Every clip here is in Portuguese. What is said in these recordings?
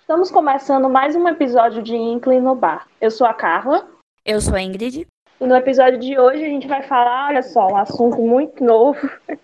Estamos começando mais um episódio de Inkling no Bar. Eu sou a Carla. Eu sou a Ingrid. E no episódio de hoje a gente vai falar, olha só, um assunto muito novo.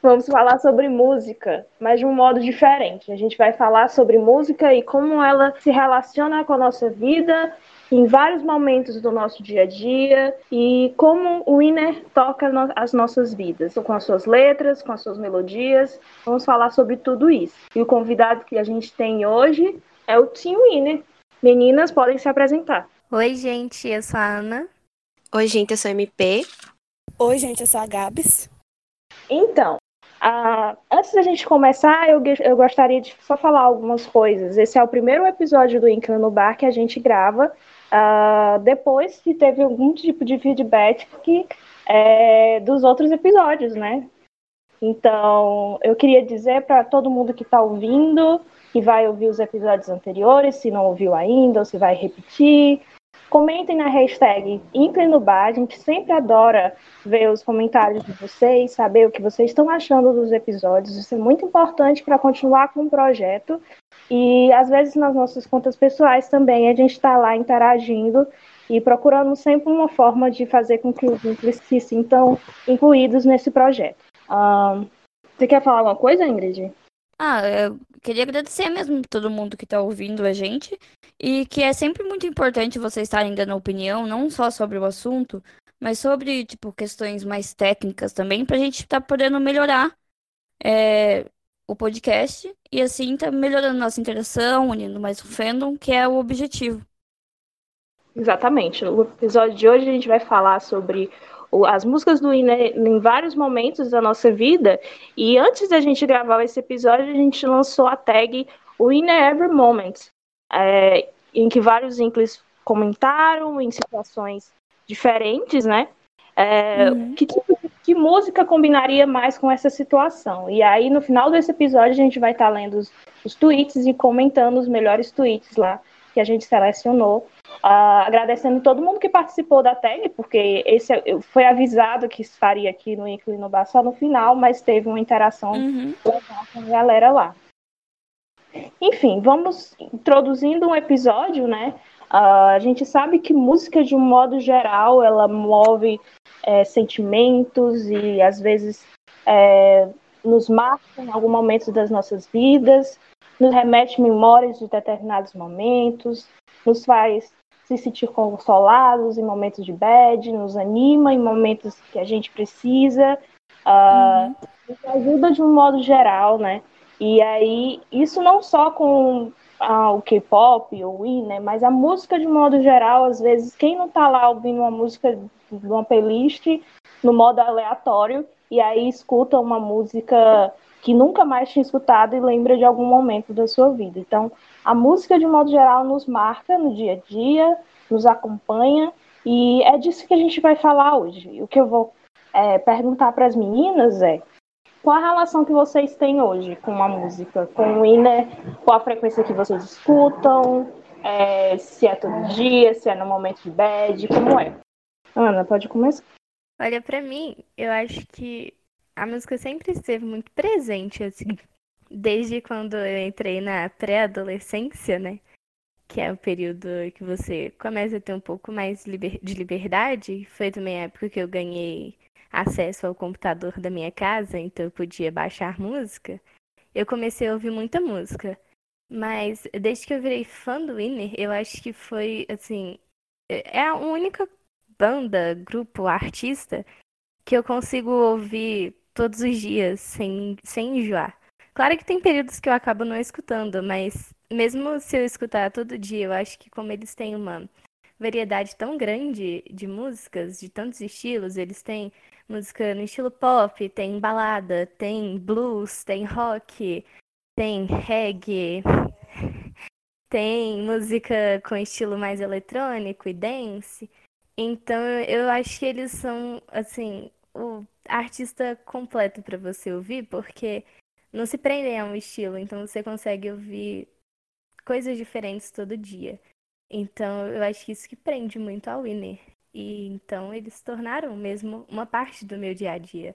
Vamos falar sobre música, mas de um modo diferente. A gente vai falar sobre música e como ela se relaciona com a nossa vida em vários momentos do nosso dia a dia e como o Winner toca no as nossas vidas, com as suas letras, com as suas melodias. Vamos falar sobre tudo isso. E o convidado que a gente tem hoje é o Tim Winner. Meninas, podem se apresentar. Oi, gente, eu sou a Ana. Oi, gente, eu sou a MP. Oi, gente, eu sou a Gabs. Então, ah, antes da gente começar, eu, eu gostaria de só falar algumas coisas. Esse é o primeiro episódio do Inclino no Bar que a gente grava ah, depois que teve algum tipo de feedback que, é, dos outros episódios, né? Então, eu queria dizer para todo mundo que está ouvindo, que vai ouvir os episódios anteriores, se não ouviu ainda, ou se vai repetir, Comentem na hashtag Bar. A gente sempre adora ver os comentários de vocês, saber o que vocês estão achando dos episódios. Isso é muito importante para continuar com o projeto. E às vezes nas nossas contas pessoais também a gente está lá interagindo e procurando sempre uma forma de fazer com que os vínculos se sintam incluídos nesse projeto. Você quer falar alguma coisa, Ingrid? Ah, eu queria agradecer mesmo todo mundo que está ouvindo a gente e que é sempre muito importante vocês estarem dando opinião, não só sobre o assunto, mas sobre, tipo, questões mais técnicas também, para a gente estar tá podendo melhorar é, o podcast e assim tá melhorando nossa interação, unindo mais o fandom, que é o objetivo. Exatamente. No episódio de hoje a gente vai falar sobre as músicas do Ine em vários momentos da nossa vida. E antes da gente gravar esse episódio, a gente lançou a tag Ine Every Moment, é, em que vários Inclis comentaram em situações diferentes, né? É, uhum. que, tipo, que música combinaria mais com essa situação? E aí, no final desse episódio, a gente vai estar tá lendo os, os tweets e comentando os melhores tweets lá que a gente selecionou Uh, agradecendo todo mundo que participou da tag, porque esse é, foi avisado que estaria aqui no Inclino Bar só no final, mas teve uma interação uhum. com a galera lá. Enfim, vamos introduzindo um episódio, né? Uh, a gente sabe que música, de um modo geral, ela move é, sentimentos e às vezes é, nos marca em algum momento das nossas vidas, nos remete memórias de determinados momentos, nos faz se sentir consolados em momentos de bad, nos anima em momentos que a gente precisa, uh, nos ajuda de um modo geral, né? E aí, isso não só com uh, o K-pop ou o I, né? Mas a música de um modo geral, às vezes, quem não tá lá ouvindo uma música de uma playlist no modo aleatório e aí escuta uma música que nunca mais tinha escutado e lembra de algum momento da sua vida. Então, a música, de modo geral, nos marca no dia a dia, nos acompanha, e é disso que a gente vai falar hoje. O que eu vou é, perguntar para as meninas é qual a relação que vocês têm hoje com a música, com o Inner, qual a frequência que vocês escutam, é, se é todo dia, se é no momento de bad, como é? Ana, pode começar. Olha, para mim, eu acho que a música sempre esteve muito presente, assim, desde quando eu entrei na pré-adolescência, né? Que é o período que você começa a ter um pouco mais de liberdade. Foi também a época que eu ganhei acesso ao computador da minha casa, então eu podia baixar música. Eu comecei a ouvir muita música. Mas desde que eu virei fã do Winner, eu acho que foi, assim, é a única banda, grupo, artista que eu consigo ouvir todos os dias sem, sem enjoar. Claro que tem períodos que eu acabo não escutando, mas mesmo se eu escutar todo dia, eu acho que como eles têm uma variedade tão grande de músicas, de tantos estilos, eles têm música no estilo pop, tem balada, tem blues, tem rock, tem reggae, tem música com estilo mais eletrônico e dance. Então eu acho que eles são assim o artista completo para você ouvir, porque não se prendem a um estilo, então você consegue ouvir coisas diferentes todo dia. Então, eu acho que isso que prende muito ao Winner. E então eles se tornaram mesmo uma parte do meu dia a dia.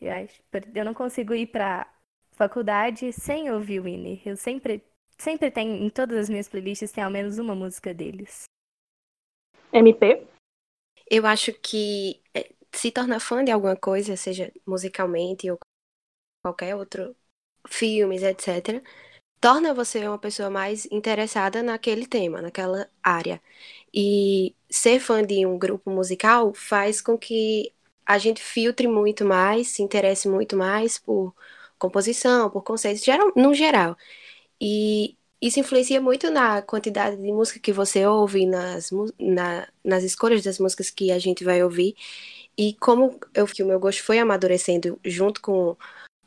Eu, acho, eu não consigo ir para faculdade sem ouvir o Winner. Eu sempre, sempre tenho, em todas as minhas playlists, tem ao menos uma música deles. MP? Eu acho que é, se tornar fã de alguma coisa, seja musicalmente ou qualquer outro filmes, etc., torna você uma pessoa mais interessada naquele tema, naquela área. E ser fã de um grupo musical faz com que a gente filtre muito mais, se interesse muito mais por composição, por conceitos, geral, no geral. E isso influencia muito na quantidade de música que você ouve, nas, na, nas escolhas das músicas que a gente vai ouvir. E como eu que o meu gosto foi amadurecendo junto com,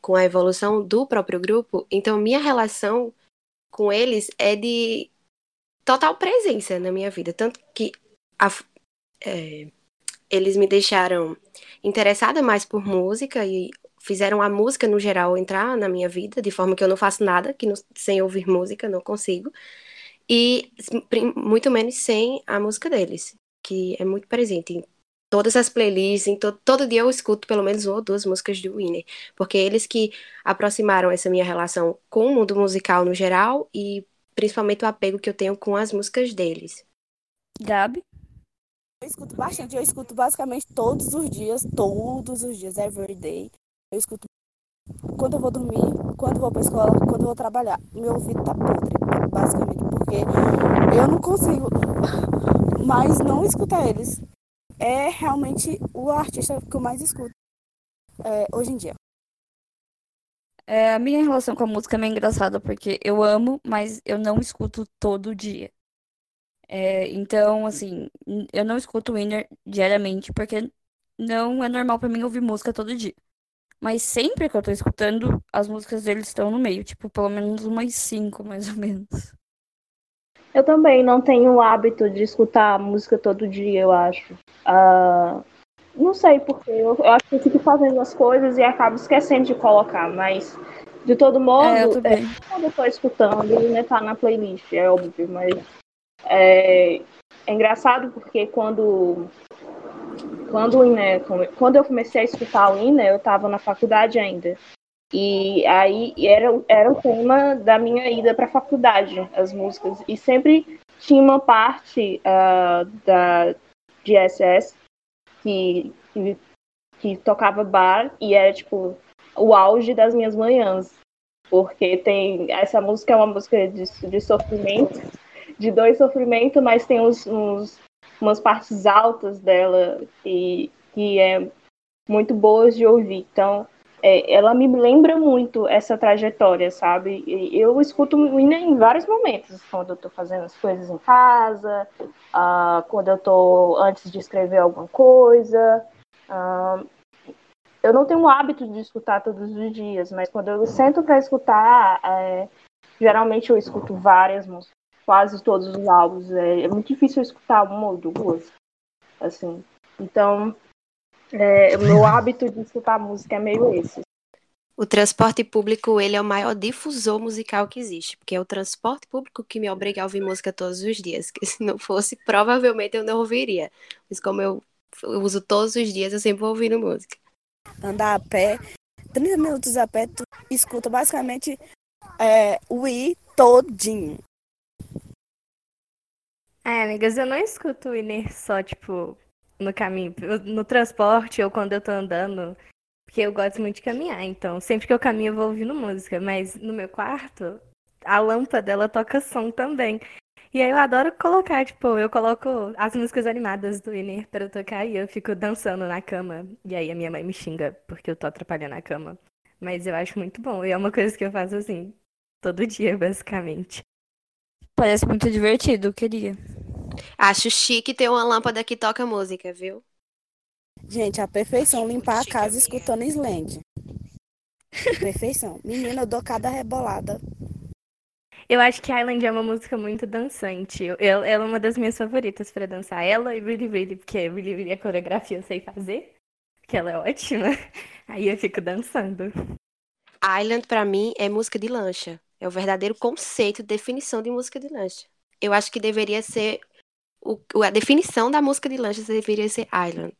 com a evolução do próprio grupo, então minha relação com eles é de total presença na minha vida. Tanto que a, é, eles me deixaram interessada mais por música e fizeram a música no geral entrar na minha vida, de forma que eu não faço nada que não, sem ouvir música, não consigo. E muito menos sem a música deles, que é muito presente em todas as playlists, em to todo dia eu escuto pelo menos uma ou duas músicas do Winner, porque eles que aproximaram essa minha relação com o mundo musical no geral e principalmente o apego que eu tenho com as músicas deles. Gabi? Eu escuto bastante, eu escuto basicamente todos os dias, todos os dias, every day. Eu escuto quando eu vou dormir, quando eu vou pra escola, quando eu vou trabalhar. Meu ouvido tá podre, basicamente, porque eu não consigo mais não escutar eles. É realmente o artista que eu mais escuto é, hoje em dia. É, a minha relação com a música é meio engraçada, porque eu amo, mas eu não escuto todo dia. É, então, assim, eu não escuto Winner diariamente, porque não é normal para mim ouvir música todo dia. Mas sempre que eu tô escutando, as músicas deles estão no meio, tipo, pelo menos umas cinco, mais ou menos. Eu também não tenho o hábito de escutar música todo dia, eu acho. Uh, não sei porque, eu, eu, acho que eu fico fazendo as coisas e acabo esquecendo de colocar, mas de todo modo, é, eu é, quando eu tô escutando, ele tá na playlist, é óbvio, mas é, é engraçado porque quando quando o Ine, quando eu comecei a escutar o Ine, eu estava na faculdade ainda. E aí era, era o tema da minha ida para a faculdade, as músicas. E sempre tinha uma parte uh, da, de SS que, que, que tocava bar e era tipo o auge das minhas manhãs. Porque tem. Essa música é uma música de, de sofrimento de dois sofrimentos, mas tem uns, uns, umas partes altas dela que, que é muito boas de ouvir. Então, é, ela me lembra muito essa trajetória, sabe? Eu escuto Winner em vários momentos, quando eu estou fazendo as coisas em casa, uh, quando eu estou antes de escrever alguma coisa. Uh, eu não tenho o hábito de escutar todos os dias, mas quando eu sento para escutar, é, geralmente eu escuto várias músicas quase todos os álbuns. É, é muito difícil escutar uma ou duas, assim. Então, é, o meu hábito de escutar música é meio esse. O transporte público, ele é o maior difusor musical que existe, porque é o transporte público que me obriga a ouvir música todos os dias, que se não fosse, provavelmente eu não ouviria. Mas como eu, eu uso todos os dias, eu sempre vou ouvindo música. Andar a pé, 30 minutos a pé, tu escuta basicamente é, o I todinho. É, amigas, eu não escuto o Iner só, tipo, no caminho, no transporte ou quando eu tô andando, porque eu gosto muito de caminhar, então sempre que eu caminho eu vou ouvindo música, mas no meu quarto, a lâmpada ela toca som também. E aí eu adoro colocar, tipo, eu coloco as músicas animadas do Iner para tocar e eu fico dançando na cama. E aí a minha mãe me xinga porque eu tô atrapalhando a cama. Mas eu acho muito bom. E é uma coisa que eu faço assim, todo dia, basicamente. Parece muito divertido, queria. Acho chique ter uma lâmpada que toca música, viu? Gente, a perfeição limpar a casa escutando Sland. Perfeição. Menina, eu dou cada rebolada. Eu acho que Island é uma música muito dançante. Eu, ela é uma das minhas favoritas para dançar. Ela e Really Really, porque Really Really a coreografia eu sei fazer, que ela é ótima. Aí eu fico dançando. Island para mim é música de lancha. É o verdadeiro conceito, definição de música de lancha. Eu acho que deveria ser o, a definição da música de Lanches deveria ser Island.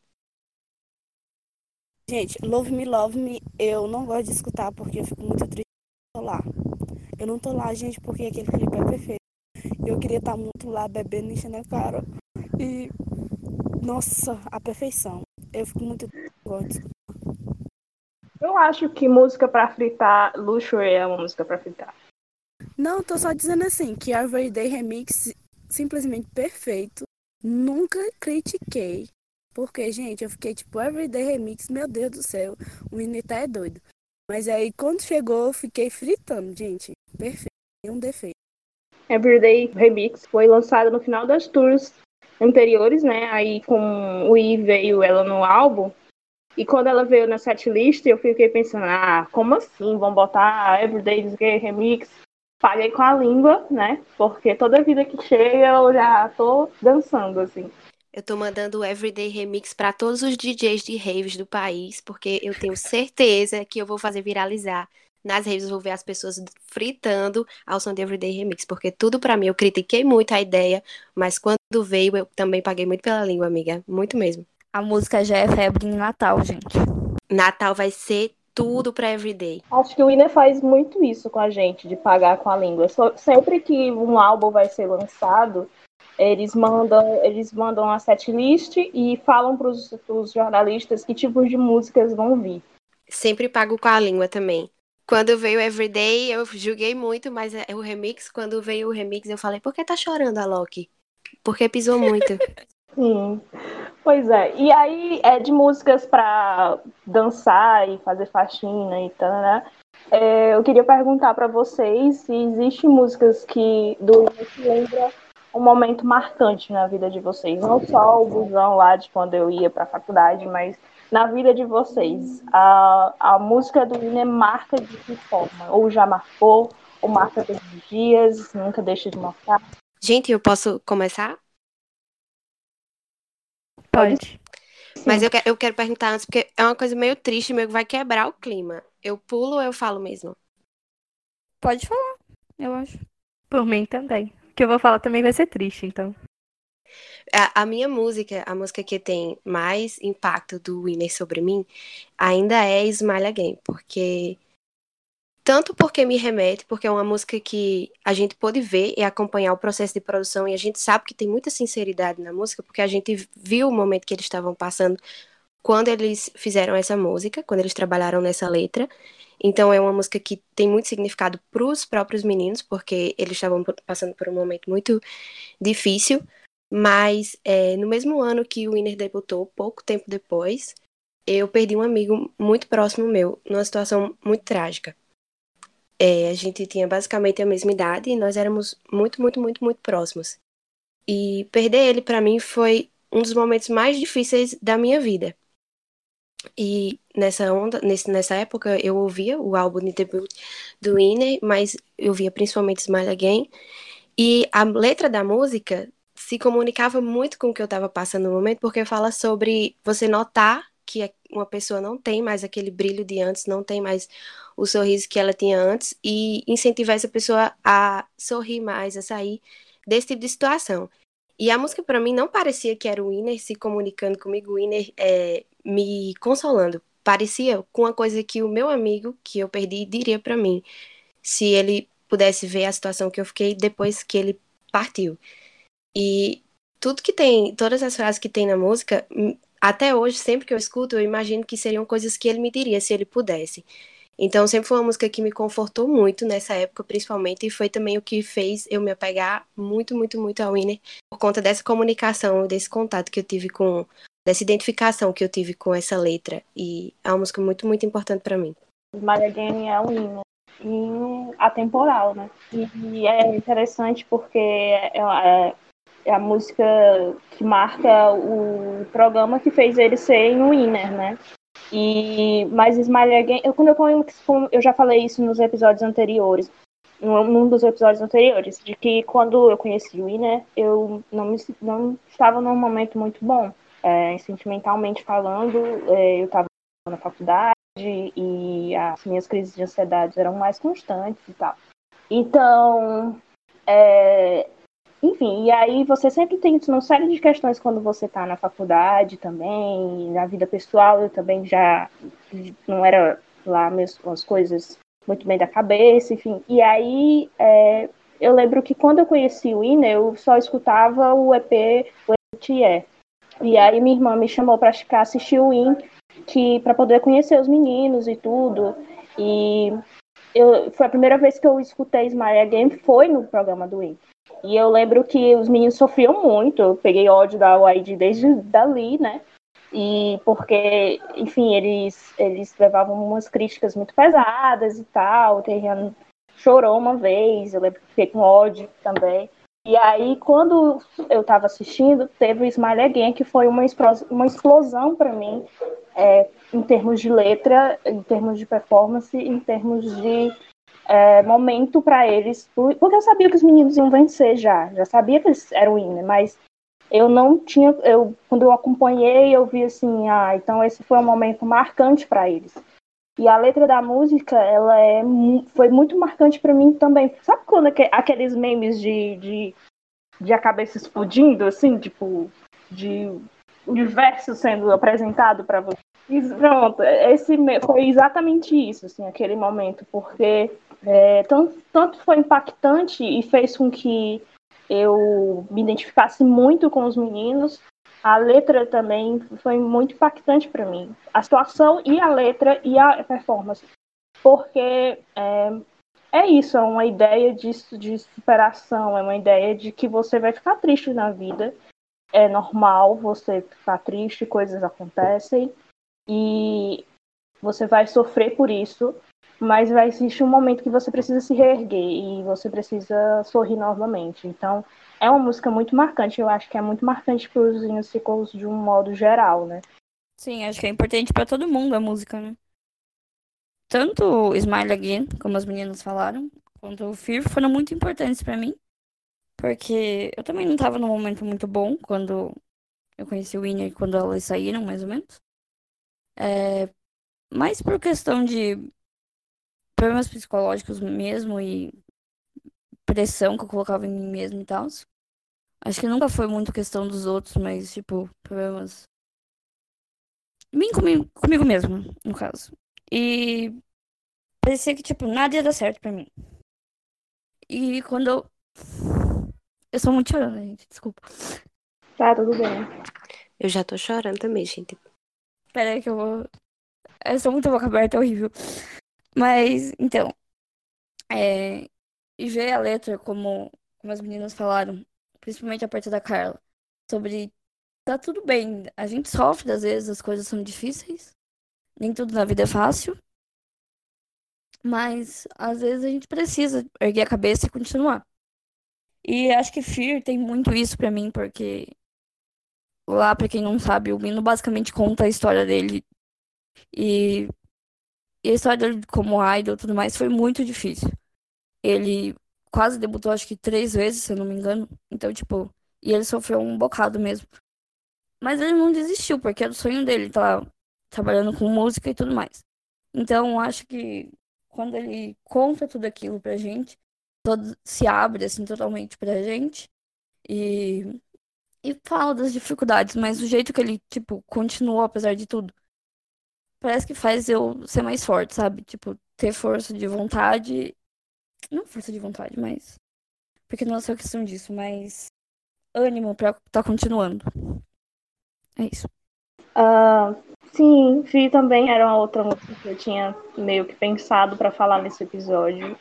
Gente, Love Me, Love Me, eu não gosto de escutar porque eu fico muito triste tô lá. Eu não tô lá, gente, porque aquele clipe é perfeito. Eu queria estar muito lá bebendo, enchendo a cara. E, nossa, a perfeição. Eu fico muito triste. Eu acho que música pra fritar, Luxury é uma música pra fritar. Não, tô só dizendo assim, que a Everyday Remix simplesmente perfeito. Nunca critiquei. Porque, gente, eu fiquei tipo, Everyday Remix, meu Deus do céu, o Inita é doido. Mas aí, quando chegou, eu fiquei fritando, gente. Perfeito, um defeito. Everyday Remix foi lançado no final das tours anteriores, né? Aí com o I veio ela no álbum. E quando ela veio na setlist, eu fiquei pensando, ah, como assim? Vão botar Everyday Remix? Paguei com a língua, né? Porque toda vida que chega eu já tô dançando, assim. Eu tô mandando o Everyday Remix para todos os DJs de raves do país, porque eu tenho certeza que eu vou fazer viralizar. Nas raves eu vou ver as pessoas fritando ao som de Everyday Remix, porque tudo para mim eu critiquei muito a ideia, mas quando veio eu também paguei muito pela língua, amiga, muito mesmo. A música já é febre em Natal, gente. Natal vai ser tudo para Everyday. Acho que o Iner faz muito isso com a gente, de pagar com a língua. Sempre que um álbum vai ser lançado, eles mandam, eles mandam a setlist e falam para os jornalistas que tipos de músicas vão vir. Sempre pago com a língua também. Quando veio Everyday, eu julguei muito, mas é o remix, quando veio o remix, eu falei, por que tá chorando a Loki? Porque pisou muito. Sim. Pois é. E aí, é de músicas para dançar e fazer faxina e tal, né? É, eu queria perguntar para vocês se existem músicas que do que lembra um momento marcante na vida de vocês. Não só o busão lá de quando eu ia para a faculdade, mas na vida de vocês. A, a música do Ine marca de que forma? Ou já marcou, ou marca todos os dias, nunca deixa de marcar? Gente, eu posso começar? Pode. Mas eu quero, eu quero perguntar antes, porque é uma coisa meio triste, meio que vai quebrar o clima. Eu pulo ou eu falo mesmo? Pode falar, eu acho. Por mim também que eu vou falar também vai ser triste, então. A, a, minha música, a música que tem mais impacto do Winner sobre mim, ainda é Smile Again, porque tanto porque me remete, porque é uma música que a gente pode ver e acompanhar o processo de produção e a gente sabe que tem muita sinceridade na música, porque a gente viu o momento que eles estavam passando quando eles fizeram essa música, quando eles trabalharam nessa letra. Então é uma música que tem muito significado para os próprios meninos, porque eles estavam passando por um momento muito difícil. Mas é, no mesmo ano que o Winner debutou, pouco tempo depois, eu perdi um amigo muito próximo meu, numa situação muito trágica. É, a gente tinha basicamente a mesma idade e nós éramos muito, muito, muito, muito próximos. E perder ele para mim foi um dos momentos mais difíceis da minha vida. E nessa onda, nesse, nessa época, eu ouvia o álbum de debut do Inner, mas eu via principalmente Smile Again. E a letra da música se comunicava muito com o que eu estava passando no momento, porque fala sobre você notar que uma pessoa não tem mais aquele brilho de antes, não tem mais o sorriso que ela tinha antes, e incentivar essa pessoa a sorrir mais, a sair desse tipo de situação. E a música para mim não parecia que era o Winner se comunicando comigo, o Winner é, me consolando. Parecia com uma coisa que o meu amigo, que eu perdi, diria para mim, se ele pudesse ver a situação que eu fiquei depois que ele partiu. E tudo que tem, todas as frases que tem na música, hum, até hoje, sempre que eu escuto, eu imagino que seriam coisas que ele me diria se ele pudesse. Então, sempre foi uma música que me confortou muito nessa época, principalmente, e foi também o que fez eu me apegar muito, muito, muito ao Winner, por conta dessa comunicação, desse contato que eu tive com, dessa identificação que eu tive com essa letra. E é uma música muito, muito importante para mim. Maria Game é um hino, hino atemporal, né? E, é interessante porque é, é, a música que marca o programa que fez ele ser um winner, né? E, mas Smile Again, eu, quando eu, eu já falei isso nos episódios anteriores, num dos episódios anteriores, de que quando eu conheci o Winner, eu não, me, não estava num momento muito bom, é, sentimentalmente falando, é, eu estava na faculdade e as minhas crises de ansiedade eram mais constantes e tal. Então, é, enfim, e aí você sempre tem uma série de questões quando você está na faculdade também, na vida pessoal, eu também já não era lá as coisas muito bem da cabeça, enfim. E aí é, eu lembro que quando eu conheci o Ina, eu só escutava o EP o ETE. E aí minha irmã me chamou para assistir o IN, que para poder conhecer os meninos e tudo. E eu, foi a primeira vez que eu escutei Smile Again foi no programa do IN. E eu lembro que os meninos sofriam muito. Eu peguei ódio da YG desde dali, né? E porque, enfim, eles, eles levavam umas críticas muito pesadas e tal. O Terriano chorou uma vez, eu lembro que fiquei com ódio também. E aí, quando eu estava assistindo, teve o Smile Again, que foi uma, uma explosão para mim, é, em termos de letra, em termos de performance, em termos de é, momento para eles, porque eu sabia que os meninos iam vencer já, já sabia que eles eram winner, mas eu não tinha, eu quando eu acompanhei, eu vi assim, ah, então esse foi um momento marcante para eles. E a letra da música, ela é, foi muito marcante para mim também. Sabe quando aqueles memes de, de, de a cabeça explodindo, assim, tipo, de universo sendo apresentado para você? E pronto, esse foi exatamente isso, assim, aquele momento, porque é, tanto, tanto foi impactante e fez com que eu me identificasse muito com os meninos. A letra também foi muito impactante para mim. A situação e a letra e a performance. Porque é, é isso, é uma ideia de, de superação, é uma ideia de que você vai ficar triste na vida. É normal você ficar triste, coisas acontecem. E você vai sofrer por isso, mas vai existir um momento que você precisa se reerguer e você precisa sorrir novamente. Então, é uma música muito marcante. Eu acho que é muito marcante para os musicals de um modo geral, né? Sim, acho que é importante para todo mundo a música, né? Tanto Smile Again, como as meninas falaram, quanto o Fear foram muito importantes para mim. Porque eu também não estava num momento muito bom quando eu conheci o Winner, quando elas saíram, mais ou menos. É, mas por questão de problemas psicológicos mesmo e pressão que eu colocava em mim mesmo e tal. Acho que nunca foi muito questão dos outros, mas, tipo, problemas. Mim comigo, comigo mesmo, no caso. E parecia que, tipo, nada ia dar certo pra mim. E quando eu. Eu sou muito chorando, gente, desculpa. Tá, tudo bem. Eu já tô chorando também, gente. Pera aí que eu vou. Eu sou muito boca aberta, é horrível. Mas, então, é, e ver a letra, como, como as meninas falaram, principalmente a parte da Carla, sobre tá tudo bem, a gente sofre às vezes, as coisas são difíceis, nem tudo na vida é fácil, mas às vezes a gente precisa erguer a cabeça e continuar. E acho que Fear tem muito isso para mim, porque lá, para quem não sabe, o Mino basicamente conta a história dele e e a história dele como idol e tudo mais foi muito difícil. Ele quase debutou, acho que três vezes, se eu não me engano. Então, tipo, e ele sofreu um bocado mesmo. Mas ele não desistiu, porque era o sonho dele, tá trabalhando com música e tudo mais. Então, acho que quando ele conta tudo aquilo pra gente, todo, se abre, assim, totalmente pra gente. E, e fala das dificuldades, mas o jeito que ele, tipo, continuou apesar de tudo parece que faz eu ser mais forte, sabe? Tipo, ter força de vontade. Não força de vontade, mas. Porque não é só questão disso, mas. ânimo pra tá continuando. É isso. Uh, sim, Vi também era uma outra música que eu tinha meio que pensado para falar nesse episódio.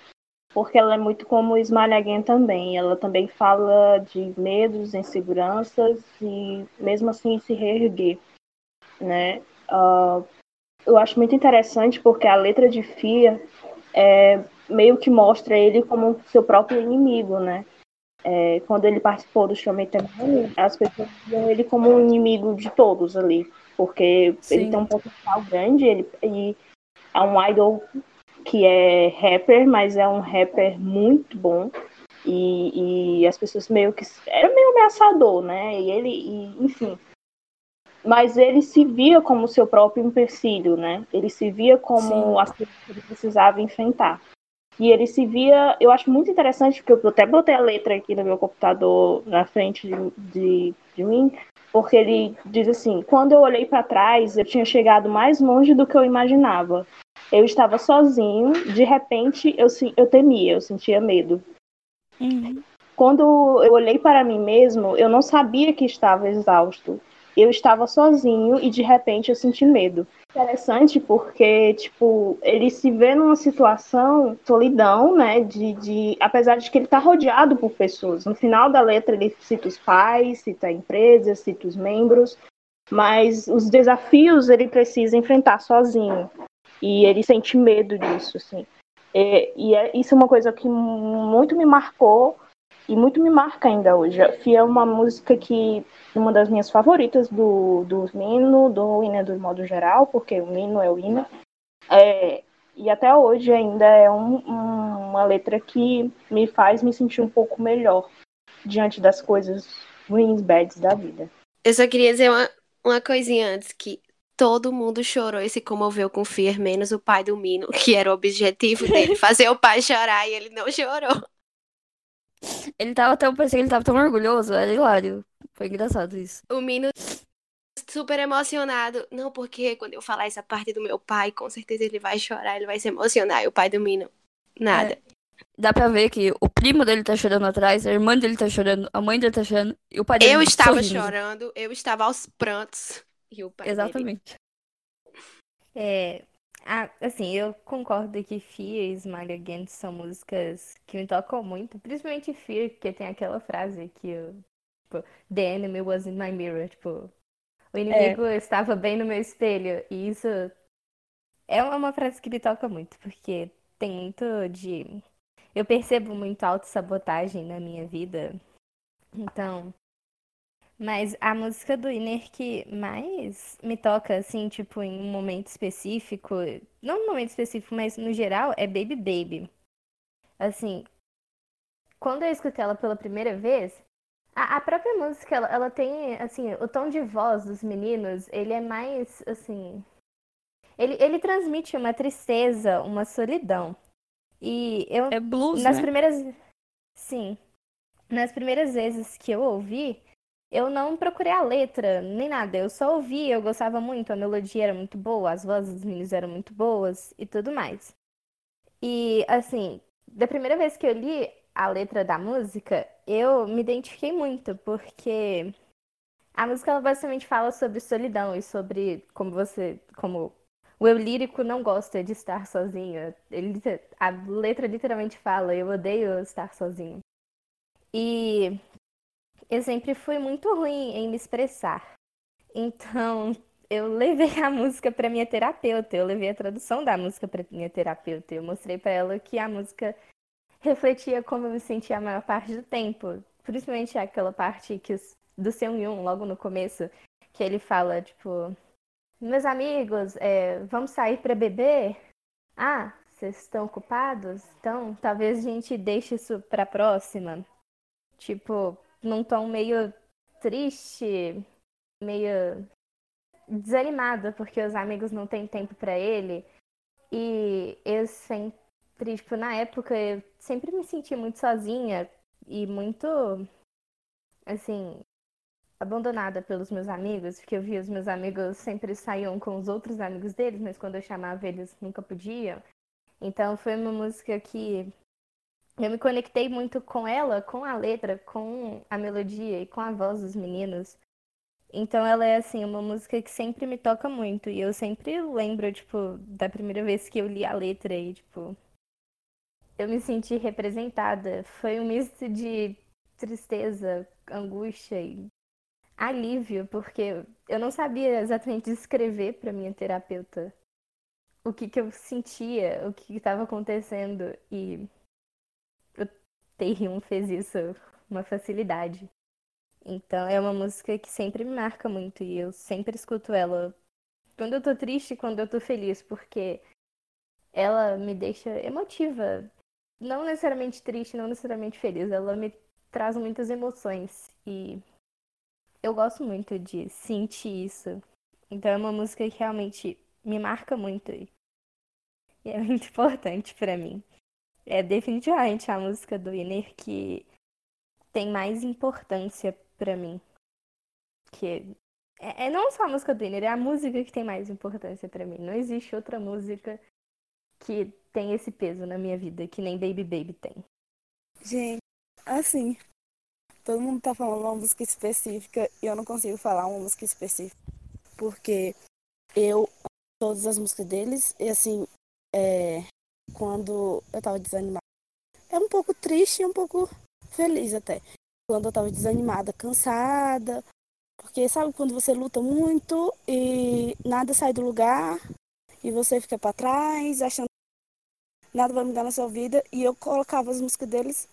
Porque ela é muito como Again também. Ela também fala de medos, inseguranças e mesmo assim se reerguer, né? Uh, eu acho muito interessante porque a letra de Fia é, meio que mostra ele como seu próprio inimigo, né? É, quando ele participou do Chame Temani, as pessoas viam ele como um inimigo de todos ali, porque Sim. ele tem um potencial grande, ele, ele é um idol que é rapper, mas é um rapper muito bom. E, e as pessoas meio que. Era meio ameaçador, né? E ele, e, enfim, mas ele se via como seu próprio empecilho, né? Ele se via como Sim. as coisas que ele precisava enfrentar. E ele se via, eu acho muito interessante, porque eu até botei a letra aqui no meu computador na frente de, de, de mim, porque ele diz assim: quando eu olhei para trás, eu tinha chegado mais longe do que eu imaginava. Eu estava sozinho, de repente eu, eu temia, eu sentia medo. Uhum. Quando eu olhei para mim mesmo, eu não sabia que estava exausto. Eu estava sozinho e de repente eu senti medo. Interessante porque, tipo, ele se vê numa situação solidão, né? De, de apesar de que ele está rodeado por pessoas. No final da letra ele cita os pais, cita a empresa, cita os membros, mas os desafios ele precisa enfrentar sozinho. E ele sente medo disso, assim. É, e é, isso é uma coisa que muito me marcou e muito me marca ainda hoje. Fia é uma música que uma das minhas favoritas do, do Mino, do Ina do modo geral, porque o Mino é o Ina. É, e até hoje ainda é um, um, uma letra que me faz me sentir um pouco melhor diante das coisas ruins, bads da vida. Eu só queria dizer uma, uma coisinha antes, que todo mundo chorou e se comoveu com Fear, menos o pai do Mino, que era o objetivo dele, fazer o pai chorar, e ele não chorou. Ele tava tão, parecia que ele tava tão orgulhoso, era hilário. Foi engraçado isso. O Mino super emocionado. Não, porque quando eu falar essa parte do meu pai, com certeza ele vai chorar, ele vai se emocionar. E o pai do Mino, nada. É. Dá pra ver que o primo dele tá chorando atrás, a irmã dele tá chorando, a mãe dele tá chorando e o pai dele Eu estava sorrindo. chorando, eu estava aos prantos. E o pai Exatamente. Dele... É, ah, assim, eu concordo que Fear e Smile Again são músicas que me tocam muito, principalmente Fear, porque tem aquela frase que eu, tipo, The enemy was in my mirror, tipo, o inimigo é. estava bem no meu espelho, e isso é uma frase que me toca muito, porque tem muito de... Eu percebo muito autossabotagem na minha vida, então mas a música do Inner que mais me toca, assim, tipo, em um momento específico, não um momento específico, mas no geral, é Baby Baby. Assim, quando eu escutei ela pela primeira vez, a, a própria música, ela, ela tem, assim, o tom de voz dos meninos, ele é mais, assim. Ele, ele transmite uma tristeza, uma solidão. E eu. É blues, nas né? primeiras. Sim. Nas primeiras vezes que eu ouvi, eu não procurei a letra, nem nada. Eu só ouvi, eu gostava muito, a melodia era muito boa, as vozes dos meninos eram muito boas e tudo mais. E, assim, da primeira vez que eu li a letra da música, eu me identifiquei muito, porque a música ela basicamente fala sobre solidão e sobre como você, como o eu lírico não gosta de estar sozinho. Ele, a letra literalmente fala, eu odeio estar sozinho. E eu sempre fui muito ruim em me expressar. Então, eu levei a música para minha terapeuta, eu levei a tradução da música para minha terapeuta. Eu mostrei para ela que a música refletia como eu me sentia a maior parte do tempo, principalmente aquela parte que os, do seu Yun, logo no começo, que ele fala, tipo, meus amigos, é, vamos sair para beber? Ah, vocês estão ocupados? Então, talvez a gente deixe isso para próxima. Tipo, num tom meio triste, meio desanimada, porque os amigos não têm tempo para ele. E eu sempre, tipo, na época, eu sempre me senti muito sozinha e muito, assim, abandonada pelos meus amigos, porque eu via os meus amigos sempre saíam com os outros amigos deles, mas quando eu chamava eles nunca podiam. Então foi uma música que eu me conectei muito com ela, com a letra, com a melodia e com a voz dos meninos. Então ela é assim, uma música que sempre me toca muito. E eu sempre lembro, tipo, da primeira vez que eu li a letra e, tipo, eu me senti representada. Foi um misto de tristeza, angústia e alívio, porque eu não sabia exatamente descrever para minha terapeuta o que, que eu sentia, o que estava acontecendo. E Taehyung fez isso uma facilidade. Então é uma música que sempre me marca muito e eu sempre escuto ela quando eu tô triste e quando eu tô feliz, porque ela me deixa emotiva. Não necessariamente triste, não necessariamente feliz, ela me traz muitas emoções e eu gosto muito de sentir isso. Então é uma música que realmente me marca muito e é muito importante para mim. É definitivamente a música do Winner que tem mais importância pra mim. Que é, é não só a música do Winner, é a música que tem mais importância pra mim. Não existe outra música que tem esse peso na minha vida que nem Baby Baby tem. Gente, assim, todo mundo tá falando uma música específica e eu não consigo falar uma música específica. Porque eu todas as músicas deles e assim, é, quando eu tava desanimada. É um pouco triste e um pouco feliz até. Quando eu tava desanimada, cansada. Porque sabe quando você luta muito e nada sai do lugar e você fica para trás, achando que nada vai mudar na sua vida. E eu colocava as músicas deles,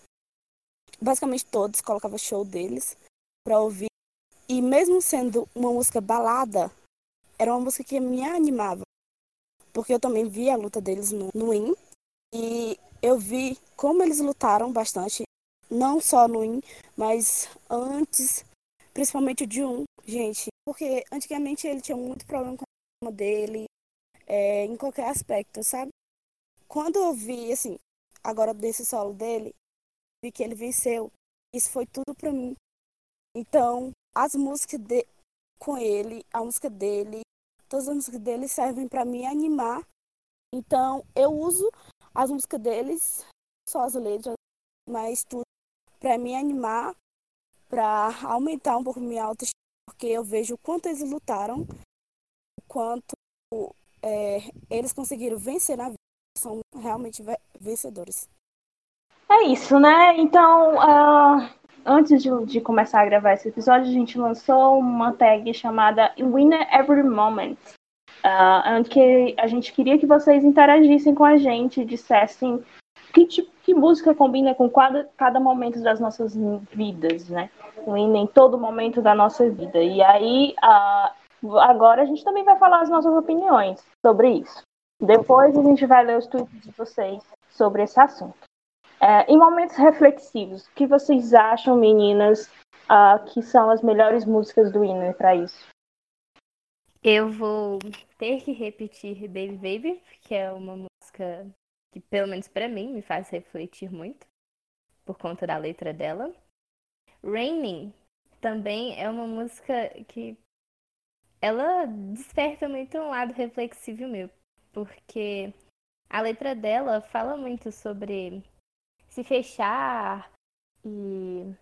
basicamente todos, colocava show deles pra ouvir. E mesmo sendo uma música balada, era uma música que me animava porque eu também vi a luta deles no, no IN e eu vi como eles lutaram bastante, não só no IN, mas antes, principalmente de um, gente, porque antigamente ele tinha muito problema com a dele, é, em qualquer aspecto, sabe? Quando eu vi, assim, agora desse solo dele, vi que ele venceu, isso foi tudo para mim. Então, as músicas de, com ele, a música dele, Todas as músicas deles servem para me animar. Então, eu uso as músicas deles, só as letras, mas tudo para me animar, para aumentar um pouco minha autoestima, porque eu vejo o quanto eles lutaram, o quanto é, eles conseguiram vencer na vida. São realmente vencedores. É isso, né? Então, uh, antes de, de, começar a gravar esse episódio, a gente lançou uma tag chamada Winner Every Moment. Uh, que a gente queria que vocês interagissem com a gente, dissessem que, tipo, que música combina com cada, cada momento das nossas vidas, né? Em todo momento da nossa vida. E aí, uh, agora a gente também vai falar as nossas opiniões sobre isso. Depois a gente vai ler os tweets de vocês sobre esse assunto. É, em momentos reflexivos, o que vocês acham, meninas, uh, que são as melhores músicas do Winner para isso? Eu vou ter que repetir Baby Baby, que é uma música que, pelo menos para mim, me faz refletir muito por conta da letra dela. Raining também é uma música que ela desperta muito um lado reflexivo meu, porque a letra dela fala muito sobre se fechar e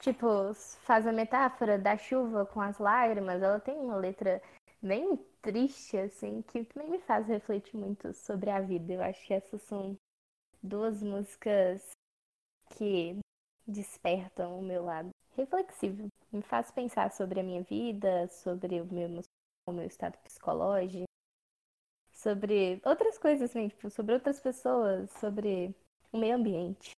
tipo, faz a metáfora da chuva com as lágrimas, ela tem uma letra bem triste, assim, que também me faz refletir muito sobre a vida. Eu acho que essas são duas músicas que despertam o meu lado reflexivo. Me faz pensar sobre a minha vida, sobre o meu, o meu estado psicológico, sobre outras coisas, assim, tipo, sobre outras pessoas, sobre o meio ambiente.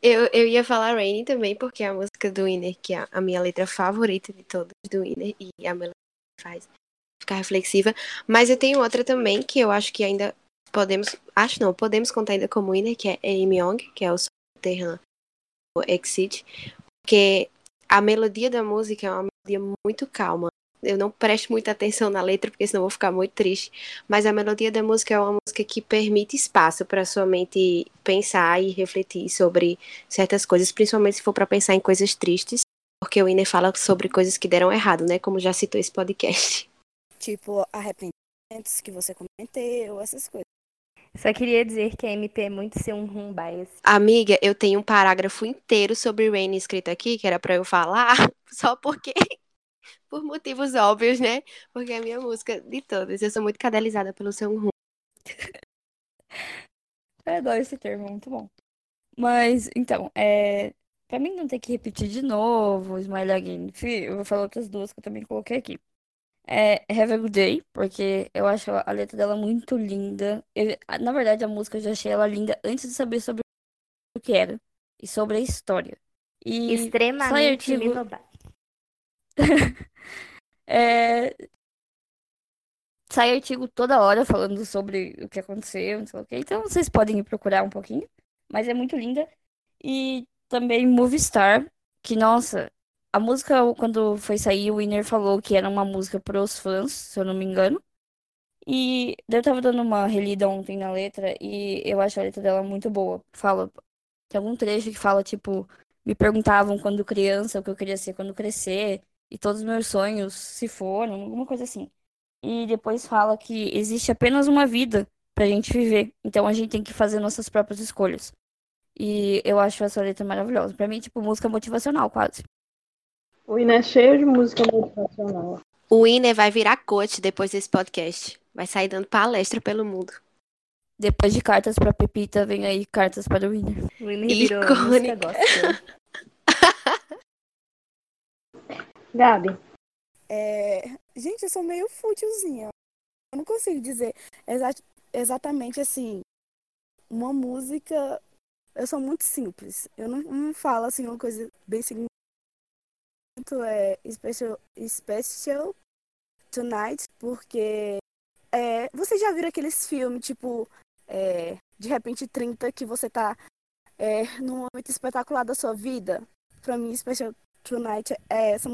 Eu, eu ia falar Rainy também, porque é a música do Winner, que é a minha letra favorita de todas do Winner, e a melodia faz ficar reflexiva. Mas eu tenho outra também, que eu acho que ainda podemos, acho não, podemos contar ainda como Winner, que é Amy Young, que é o Terran Exit, porque a melodia da música é uma melodia muito calma eu não presto muita atenção na letra, porque senão eu vou ficar muito triste. Mas a melodia da música é uma música que permite espaço para sua mente pensar e refletir sobre certas coisas, principalmente se for para pensar em coisas tristes, porque o Ine fala sobre coisas que deram errado, né? Como já citou esse podcast. Tipo, arrependimentos que você cometeu, essas coisas. Só queria dizer que a MP é muito ser um rum bias. Amiga, eu tenho um parágrafo inteiro sobre Rain escrito aqui, que era para eu falar, só porque por motivos óbvios, né? Porque é a minha música de todas. Eu sou muito cadelizada pelo seu rum. Eu adoro esse termo, muito bom. Mas, então, é... pra mim não ter que repetir de novo, Smile Again, eu vou falar outras duas que eu também coloquei aqui. É Have a Good Day, porque eu acho a letra dela muito linda. Eu, na verdade, a música eu já achei ela linda antes de saber sobre o que era e sobre a história. E Extremamente artigo... é... Sai artigo toda hora falando sobre o que aconteceu, não sei o. Então vocês podem procurar um pouquinho. Mas é muito linda. E também Movistar, que, nossa, a música, quando foi sair, o Winner falou que era uma música para os fãs, se eu não me engano. E eu tava dando uma relida ontem na letra e eu acho a letra dela muito boa. Fala, tem algum trecho que fala, tipo, me perguntavam quando criança o que eu queria ser quando crescer, e todos os meus sonhos se foram, alguma coisa assim. E depois fala que existe apenas uma vida pra gente viver, então a gente tem que fazer nossas próprias escolhas. E eu acho essa letra maravilhosa. Pra mim, tipo, música motivacional, quase. O Ine é cheio de música motivacional. O Iner vai virar coach depois desse podcast. Vai sair dando palestra pelo mundo. Depois de cartas pra Pepita, vem aí cartas para o Winner. O Winnie virou Icônica. música gospel. Gabi, É, Gente, eu sou meio fútilzinha. Eu não consigo dizer exa- exatamente assim. Uma música. Eu sou muito simples. Eu não, não falo assim uma coisa bem significativa. É special, special Tonight, porque é, vocês já viram aqueles filmes, tipo, é, de repente 30, que você tá é, num momento espetacular da sua vida? Pra mim, Special Tonight é essa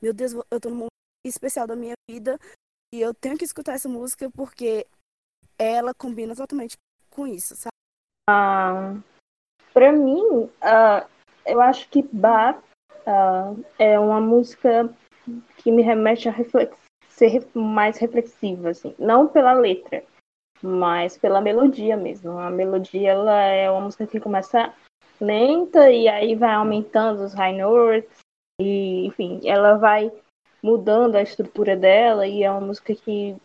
meu Deus, eu tô num momento especial da minha vida e eu tenho que escutar essa música porque ela combina totalmente com isso, sabe? ah, pra mim, ah, eu acho que Bar ah, é uma música que me remete a reflex- ser mais reflexiva, assim. Não pela letra, mas pela melodia mesmo. A melodia, ela é uma música que começa lenta e aí vai aumentando os high notes e, enfim, ela vai mudando a estrutura dela e é uma música que,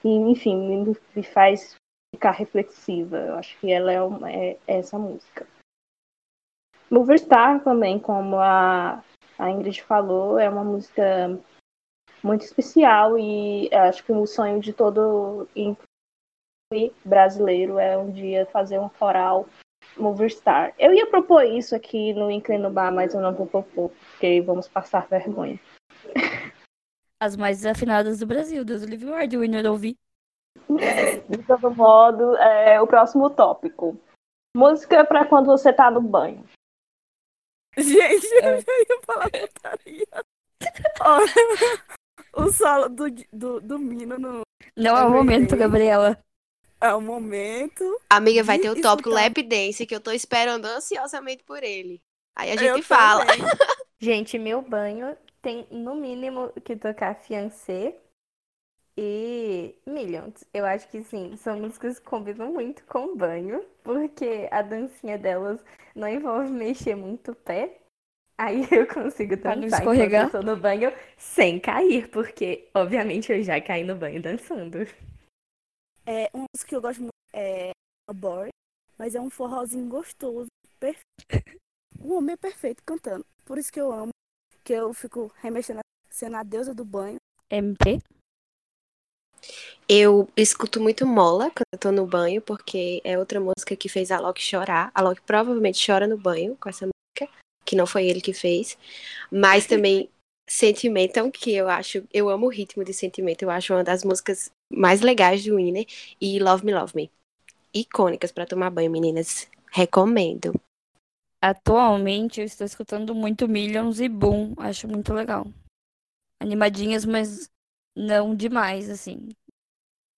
que, enfim, me, faz ficar reflexiva. Eu acho que ela é, uma- é essa música. Moverstar também, como a, a Ingrid falou, é uma música muito especial e acho que o sonho de todo brasileiro é um dia fazer um coral Moverstar. Eu ia propor isso aqui no Inclino Bar, mas eu não vou propor, porque vamos passar vergonha. As mais desafinadas do Brasil, Deus o livre guarde, o Winner ouvir. De todo modo, é, o próximo tópico. Música para quando você tá no banho. Gente, É. eu ia falar putaria. Olha, o solo do, do, do Mino no, Não é o momento, Gabriela. É o momento. Amiga, vai ter o tópico escutar. Lap Dance, que eu tô esperando ansiosamente por ele. Aí a Eu gente fala. também. Gente, meu banho tem no mínimo que tocar fiancé e Millions. Eu acho que sim, são músicas que combinam muito com o banho, porque a dancinha delas não envolve mexer muito o pé. Aí eu consigo dançar escorregar. enquanto eu tô no banho sem cair, porque obviamente eu já caí no banho dançando. É, uma música que eu gosto muito é a Boy, mas é um forrozinho gostoso, perfeito. O homem é perfeito cantando. Por isso que eu amo, que eu fico remexendo sendo a deusa do banho. MP. Eu escuto muito Mola quando eu tô no banho, porque é outra música que fez a Loki chorar. A Loki provavelmente chora no banho com essa música, que não foi ele que fez. Mas também Sentimental, que eu acho, eu amo o ritmo de Sentimental, eu acho uma das músicas mais legais do Winner. E Love Me, Love Me. Icônicas pra tomar banho, meninas. Recomendo. Atualmente eu estou escutando muito Millions e Boom. Acho muito legal. Animadinhas, mas não demais, assim.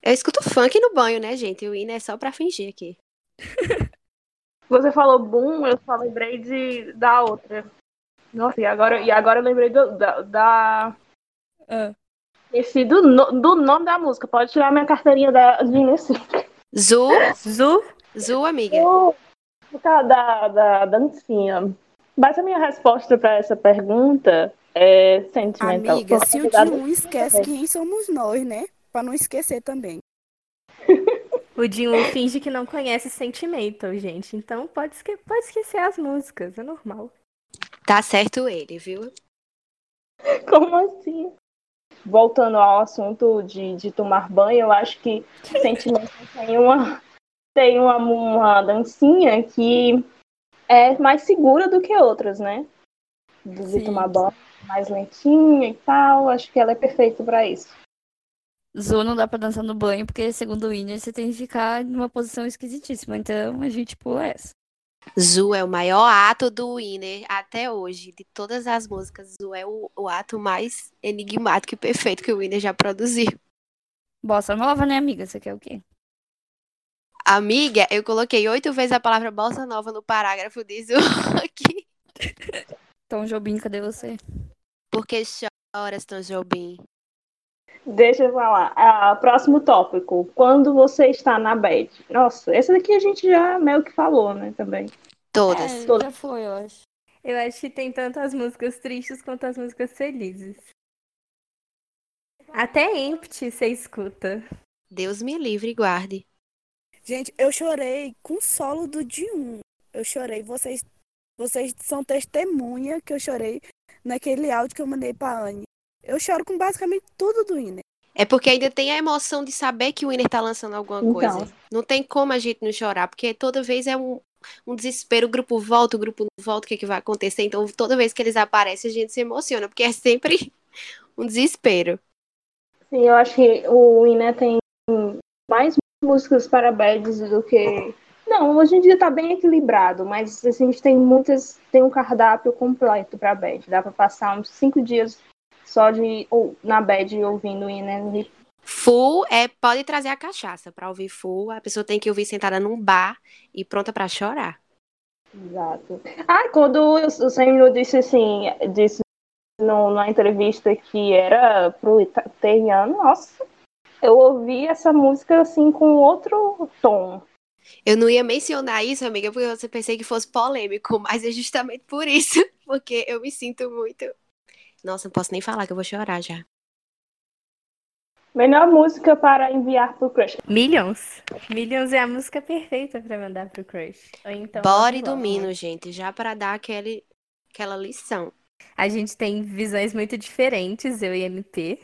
Eu escuto funk no banho, né, gente? O Winner é só pra fingir aqui. Você falou boom, eu só lembrei de, da outra. Nossa, e agora, e agora eu lembrei do, da. da... Ah. Esqueci do, do nome da música. Pode tirar minha carteirinha da, de Nessie. Zu, Zu, Zu, amiga. O- o cara da, da dancinha. Mas a minha resposta para essa pergunta é sentimental. Amiga, se o de- um esquece quem somos nós, né? Pra não esquecer também. o Dinho finge que não conhece Sentimental, gente. Então pode, esque- pode esquecer as músicas, é normal. Tá certo ele, viu? Como assim? Voltando ao assunto de, de tomar banho, eu acho que sentimento tem uma, tem uma, uma dancinha que é mais segura do que outras, né? De Sim. tomar banho mais lentinha e tal. Acho que ela é perfeita para isso. Zu não dá pra dançar no banho, porque segundo o Winner você tem que ficar numa posição esquisitíssima. Então a gente pula essa. Zu é o maior ato do Winner até hoje. De todas as músicas, Zu é o, o ato mais enigmático e perfeito que o Winner já produziu. Bossa nova, né, amiga? Você quer o quê? Amiga, eu coloquei oito vezes a palavra bossa nova no parágrafo de aqui. Tom Jobim, cadê você? Porque choras, Tom Jobim? Deixa eu falar. Ah, próximo tópico. Quando você está na bed. Nossa, essa daqui a gente já meio que falou, né, também. Todas. É, Todas. já foi, eu acho. Eu acho que tem tanto as músicas tristes quanto as músicas felizes. Até Empty você escuta. Deus me livre e guarde. Gente, eu chorei com o solo do D1. Eu chorei. Vocês, vocês são testemunha que eu chorei naquele áudio que eu mandei pra Anne. Eu choro com basicamente tudo do Iner. É porque ainda tem a emoção de saber que o Winner tá lançando alguma Então. coisa. Não tem como a gente não chorar, porque toda vez é um, um desespero, o grupo volta, o grupo não volta, o que, que vai acontecer? Então, toda vez que eles aparecem, a gente se emociona, porque é sempre um desespero. Sim, eu acho que o Iné tem mais músicas para bads do que. Não, hoje em dia tá bem equilibrado, mas assim, a gente tem muitas. Tem um cardápio completo para bad. Dá para passar uns cinco dias só de ou, na bad ouvindo no repeat. Full é pode trazer a cachaça pra ouvir full. A pessoa tem que ouvir sentada num bar e pronta pra chorar. Exato. Ah, quando o Samuel disse assim, disse no, na entrevista que era pro italiano, nossa, eu ouvi essa música assim com outro tom. Eu não ia mencionar isso, amiga, porque eu pensei que fosse polêmico, mas é justamente por isso, porque eu me sinto muito. Nossa, não posso nem falar que eu vou chorar já. Melhor música para enviar pro crush. Millions. Millions é a música perfeita pra mandar pro crush. Ou então Body do. Mino, gente, já para dar aquele, aquela lição. A gente tem visões muito diferentes, eu e MP.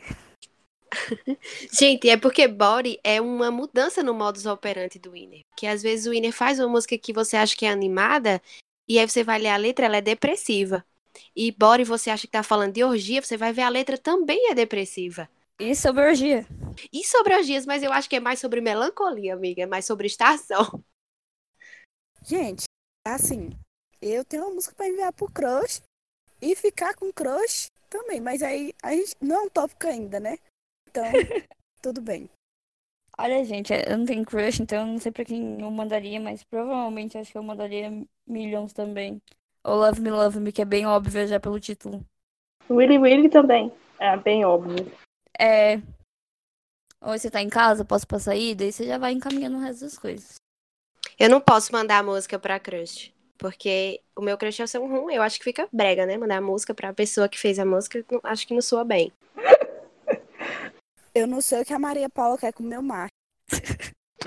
Gente, é porque body é uma mudança no modus operandi do Winner. Que às vezes o Winner faz uma música que você acha que é animada, e aí você vai ler a letra, ela é depressiva. E body você acha que tá falando de orgia, você vai ver a letra também é depressiva. E sobre orgia. E sobre orgias, mas eu acho que é mais sobre melancolia, amiga, é mais sobre estação. Gente, assim, eu tenho uma música pra enviar pro crush e ficar com crush também, mas aí a gente não é um tópico ainda, né? Então, tudo bem. Olha, gente, eu não tenho crush, então eu não sei pra quem eu mandaria, mas provavelmente acho que eu mandaria Millions também. Ou Love Me, Love Me, que é bem óbvio já pelo título. Willy Willy também. É bem óbvio. É. Ou você tá em casa, posso pra sair, daí você já vai encaminhando o resto das coisas. Eu não posso mandar a música pra crush. Porque o meu crush é o seu rum, eu acho que fica brega, né? Mandar a música pra pessoa que fez a música, não- acho que não soa bem. Eu não sei o que a Maria Paula quer com o meu mar.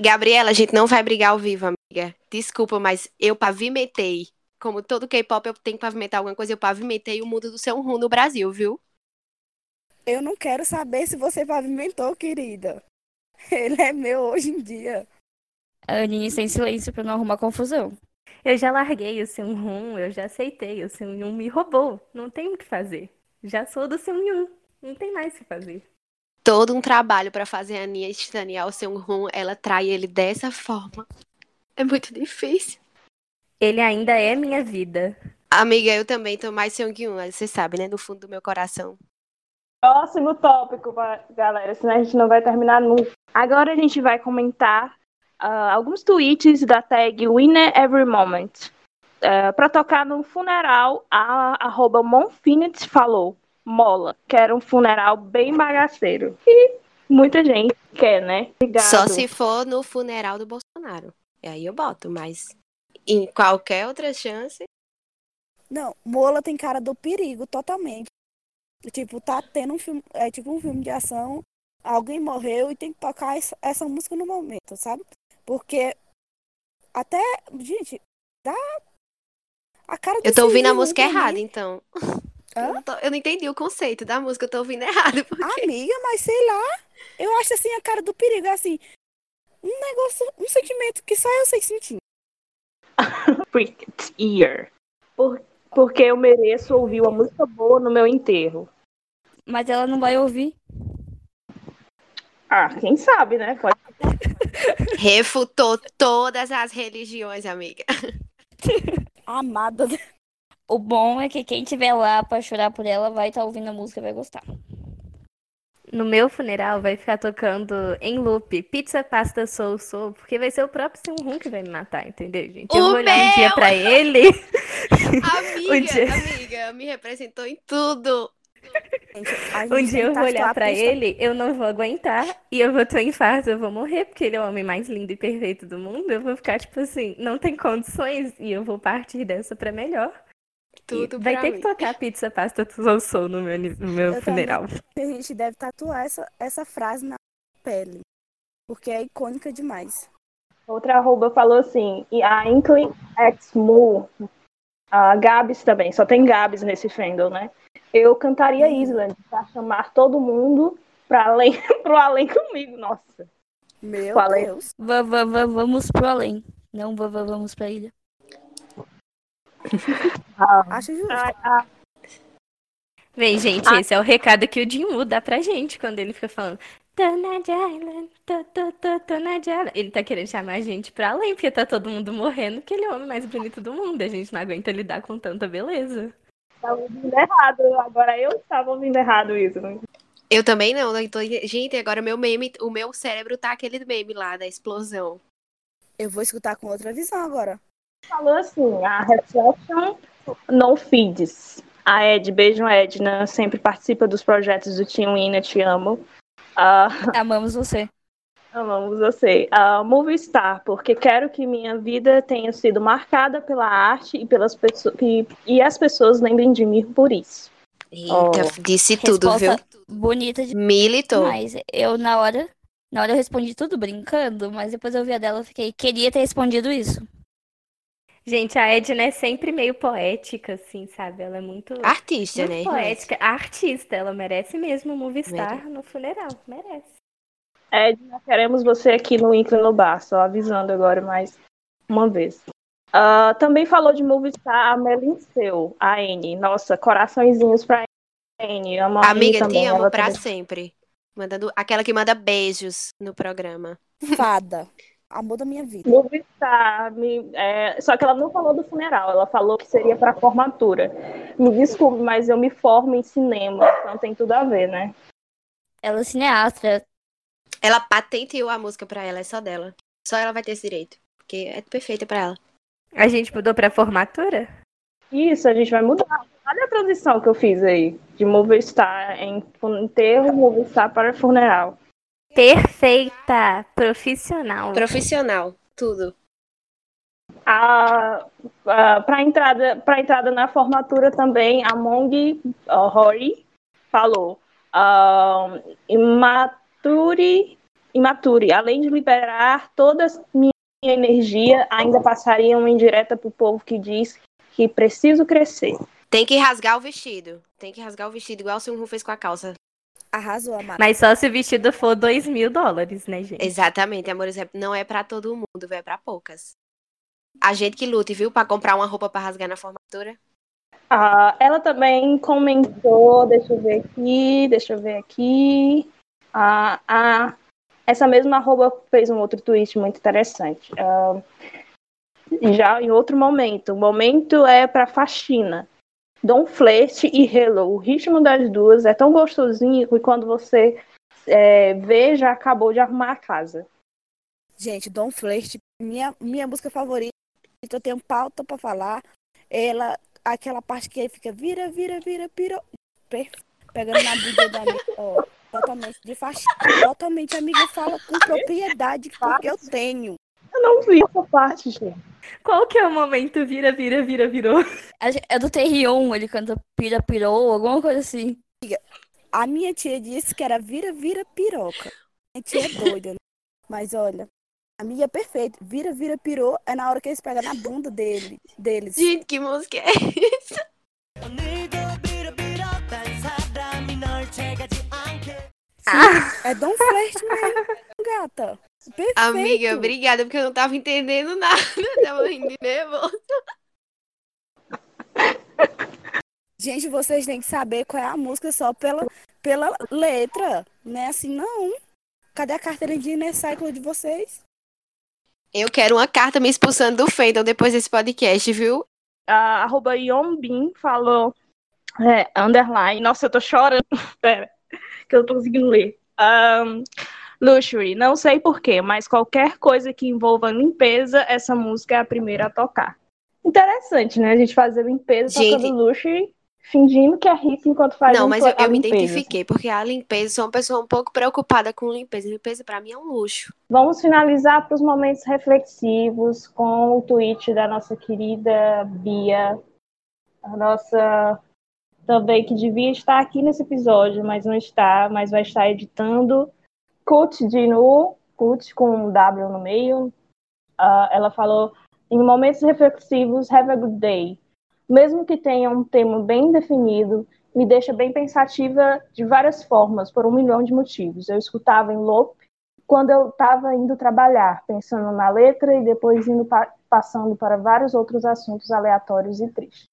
Gabriela, a gente não vai brigar ao vivo, amiga. Desculpa, mas eu pavimentei. Como todo K-pop, eu tenho que pavimentar alguma coisa. Eu pavimentei o mundo do seu rum no Brasil, viu? Eu não quero saber se você pavimentou, querida. Ele é meu hoje em dia. A Aninha está em silêncio pra não arrumar confusão. Eu já larguei o Seunhoon, eu já aceitei. O Seunhoon me roubou. Não tem o que fazer. Já sou do Seunhoon. Não tem mais o que fazer. Todo um trabalho pra fazer a Nia estanear o seu rum, ela trai ele dessa forma. É muito difícil. Ele ainda é minha vida. Amiga, eu também tô mais Seung-Yoon, você sabe, né? No fundo do meu coração. Próximo tópico, galera, senão a gente não vai terminar nunca. Agora a gente vai comentar ah, alguns tweets da tag Winner Every Moment. para tocar no funeral, a arroba Monfinity falou, mola, quero um funeral bem bagaceiro. E muita gente quer, né? Obrigado. Só se for no funeral do Bolsonaro. E aí eu boto, mas em qualquer outra chance. Não, Mola tem cara do perigo totalmente. Tipo, tá tendo um filme, é tipo um filme de ação, alguém morreu e tem que tocar essa, música no momento, sabe? Porque até, gente, dá a cara Eu tô ouvindo a música errada, então. Eu não, tô- eu não entendi o conceito da música, eu tô ouvindo errado. Porque... Amiga, mas sei lá, eu acho assim a cara do perigo, assim, um negócio, um sentimento que só eu sei sentir. Cricket Ear. Por- porque eu mereço ouvir uma música boa no meu enterro. Mas ela não vai ouvir. Ah, quem sabe, né? Pode Refutou todas as religiões, amiga. Amada. O bom é que quem tiver lá pra chorar por ela vai estar ouvindo a música e vai gostar. No meu funeral vai ficar tocando em loop Pizza Pasta Soul Soul, porque vai ser o próprio Seung que vai me matar, entendeu, gente? Eu O vou olhar um meu! dia pra ele. Amiga, Um dia- amiga, me representou em tudo. Gente, Um dia eu tem vou olhar pra pista- ele, eu não vou aguentar e eu vou ter um infarto, eu vou morrer, porque ele é o homem mais lindo e perfeito do mundo. Eu vou ficar tipo assim, não tem condições e eu vou partir dessa pra melhor. Tudo vai ter mim. que tocar pizza pasta soul soul no meu, no meu Eu funeral. A gente deve tatuar essa, essa frase na pele. Porque é icônica demais. Outra arroba falou assim, e a Inkling X Mu, a Gabs também, só tem Gabs nesse fandom, né? Eu cantaria Island pra chamar todo mundo pra além, pro além comigo, nossa. Meu Falei. Deus. Va- va- va- vamos pro além. Não va- va- vamos pra ilha. Acho justo. Ah, ah, Vem, gente, Ah. esse é o recado que o Jinwoo dá pra gente quando ele fica falando Tonad Island, to, to, to, Tonad Island. Ele tá querendo chamar a gente pra além, porque tá todo mundo morrendo, que ele é o homem mais bonito do mundo. A gente não aguenta lidar com tanta beleza. Tava ouvindo errado, agora eu estava ouvindo errado isso. né? Eu também não, eu tô... gente, agora meu meme, o meu cérebro tá aquele meme lá da explosão. Eu vou escutar com outra visão agora. Falou assim, a Reflection No Feeds. A Ed, beijo Edna, sempre participa dos projetos do Team Wina, te amo. Ah, Amamos você. Amamos você. Uh, Movie Star, porque quero que minha vida tenha sido marcada pela arte e pelas pessoas e, e as pessoas lembrem de mim por isso. Eita, Oh. disse tudo, viu? Resposta bonita Militou. demais. Eu, na hora, na hora eu respondi tudo brincando, mas depois eu vi a dela e fiquei, queria ter respondido isso. Gente, a Edna é sempre meio poética, assim, sabe? Ela é muito, Artista, muito né? poética. Artista, ela merece mesmo um movie star no funeral. Merece. Edna, queremos você aqui no Inkling no Bar, só avisando agora mais uma vez. Uh, também falou de Movie Star a Melinceu, a N. Nossa, coraçõezinhos pra N. Amo a N Amiga, também, te amo ela pra também. sempre. Mandando aquela que manda beijos no programa. Fada. Amor da minha vida. Movie Star, me- é, só que ela não falou do funeral, ela falou que seria para formatura. Me desculpe, mas eu me formo em cinema, então tem tudo a ver, né? Ela é cineasta. Ela patenteou a música pra ela, é só dela. Só ela vai ter esse direito. Porque é perfeita pra ela. A gente mudou pra formatura? Isso, a gente vai mudar. Olha a transição que eu fiz aí, de Movie Star em enterro, Movie Star para funeral. Perfeita! Profissional. Profissional, tudo. A, para entrada, para entrada na formatura também, a Mong uh, Hori falou. ah, imature, imature, além de liberar toda a minha energia, ainda passaria uma indireta para o povo que diz que preciso crescer. Tem que rasgar o vestido. Tem que rasgar o vestido, igual o Sun fez com a calça. Arrasou. Mas só se o vestido for 2 mil dólares, né, gente? Exatamente, amores. é- Não é pra todo mundo, é pra poucas. A gente que lute, viu? Pra comprar uma roupa pra rasgar na formatura. Ah, ela também comentou, deixa eu ver aqui, deixa eu ver aqui. Ah, ah, essa mesma arroba fez um outro tweet muito interessante. Ah, já em outro momento, o momento é para faxina. Dom Flerte e Hello. O ritmo das duas é tão gostosinho que quando você é, vê, já acabou de arrumar a casa. Gente, Dom Flirt, minha, minha música favorita. Eu tenho pauta pra falar. Ela, aquela parte que ele fica vira, vira, vira, pira. Pegando na bunda da amiga. Ó, totalmente de faxina. Totalmente, amiga, fala com propriedade porque eu tenho. Eu não vi essa parte, gente. Qual que é o momento vira, vira, vira, virou? É do Terrion, ele canta Pira Pirou, alguma coisa assim. A minha tia disse que era vira, vira, piroca. Minha tia é doida, né? Mas olha, a minha é perfeita. Vira, vira, pirou é na hora que eles pegam na bunda dele, deles. Gente, que música é essa? É Dom Flirt mesmo, gata. Perfeito. Amiga, obrigada, porque eu não tava entendendo nada. Eu tava rindo de nervoso. Gente, vocês têm que saber qual é a música só pela, pela letra. Não é assim, não. Cadê a carteira de Inner de vocês? Eu quero uma carta me expulsando do Fandom depois desse podcast, viu? a arroba Yombin falou, é, underline, nossa, eu tô chorando, pera, que eu tô conseguindo ler. Um, Luxury, não sei porquê, mas qualquer coisa que envolva limpeza, essa música é a primeira a tocar. Interessante, né? A gente fazer limpeza gente... tocando Luxury, fingindo que é rico enquanto faz Não, mas eu, eu me identifiquei, porque a limpeza, sou uma pessoa um pouco preocupada com limpeza. Limpeza para mim é um luxo. Vamos finalizar para os momentos reflexivos com o tweet da nossa querida Bia, a nossa também que devia estar aqui nesse episódio, mas não está, mas vai estar editando Cut de Nu, Cut com um W no meio. Uh, ela falou: em momentos reflexivos, have a good day. Mesmo que tenha um tema bem definido, me deixa bem pensativa de várias formas, por um milhão de motivos. Eu escutava em loop quando eu estava indo trabalhar, pensando na letra e depois indo pa passando para vários outros assuntos aleatórios e tristes.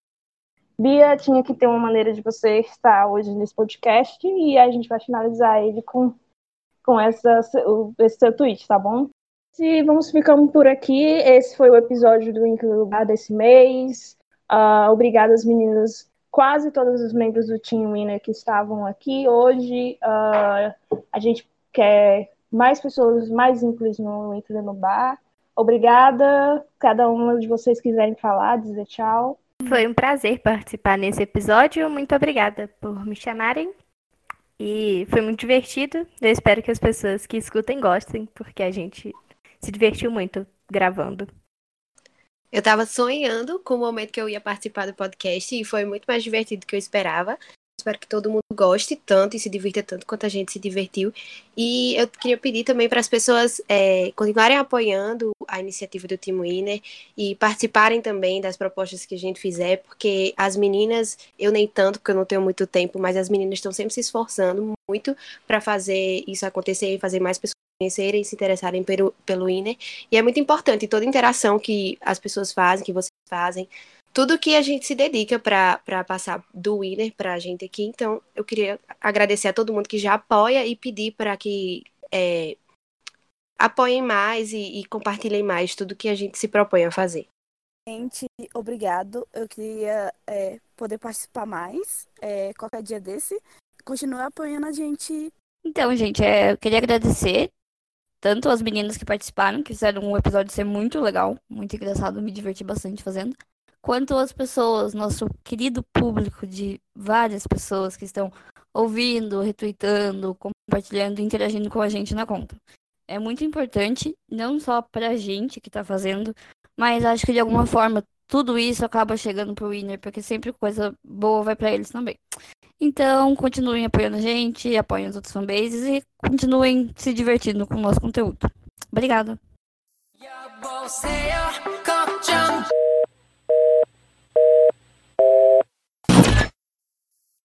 Bia tinha que ter uma maneira de você estar hoje nesse podcast e a gente vai finalizar ele com com essa, esse seu tweet, tá bom? E vamos ficando por aqui. Esse foi o episódio do Incrível Lugar desse mês. Uh, obrigada às meninas, quase todos os membros do Team Winner que estavam aqui hoje. Uh, a gente quer mais pessoas mais simples no no Bar. Obrigada. Cada uma de vocês quiserem falar, dizer tchau. Foi um prazer participar nesse episódio. Muito obrigada por me chamarem. E foi muito divertido. Eu espero que as pessoas que escutem gostem, porque a gente se divertiu muito gravando. Eu estava sonhando com o momento que eu ia participar do podcast e foi muito mais divertido do que eu esperava. Espero que todo mundo goste tanto e se divirta tanto quanto a gente se divertiu. E eu queria pedir também para as pessoas é, continuarem apoiando a iniciativa do Team Winner e participarem também das propostas que a gente fizer, porque as meninas, eu nem tanto, porque eu não tenho muito tempo, mas as meninas estão sempre se esforçando muito para fazer isso acontecer e fazer mais pessoas conhecerem e se interessarem pelo, pelo Winner. E é muito importante toda interação que as pessoas fazem, que vocês fazem, tudo que a gente se dedica para passar do Winner para a gente aqui. Então, eu queria agradecer a todo mundo que já apoia e pedir para que é, apoiem mais e, e, compartilhem mais tudo que a gente se propõe a fazer. Gente, obrigado. Eu queria é, poder participar mais é, qualquer dia desse. Continue apoiando a gente. Então, gente, é, eu queria agradecer tanto as meninas que participaram, que fizeram um episódio ser muito legal, muito engraçado, me diverti bastante fazendo quanto as pessoas, nosso querido público de várias pessoas que estão ouvindo, retweetando, compartilhando, interagindo com a gente na conta. É muito importante, não só pra gente que tá fazendo, mas acho que de alguma forma tudo isso acaba chegando pro Winner, porque sempre coisa boa vai para eles também. Então, continuem apoiando a gente, apoiem as outras fanbases e continuem se divertindo com o nosso conteúdo. Obrigada.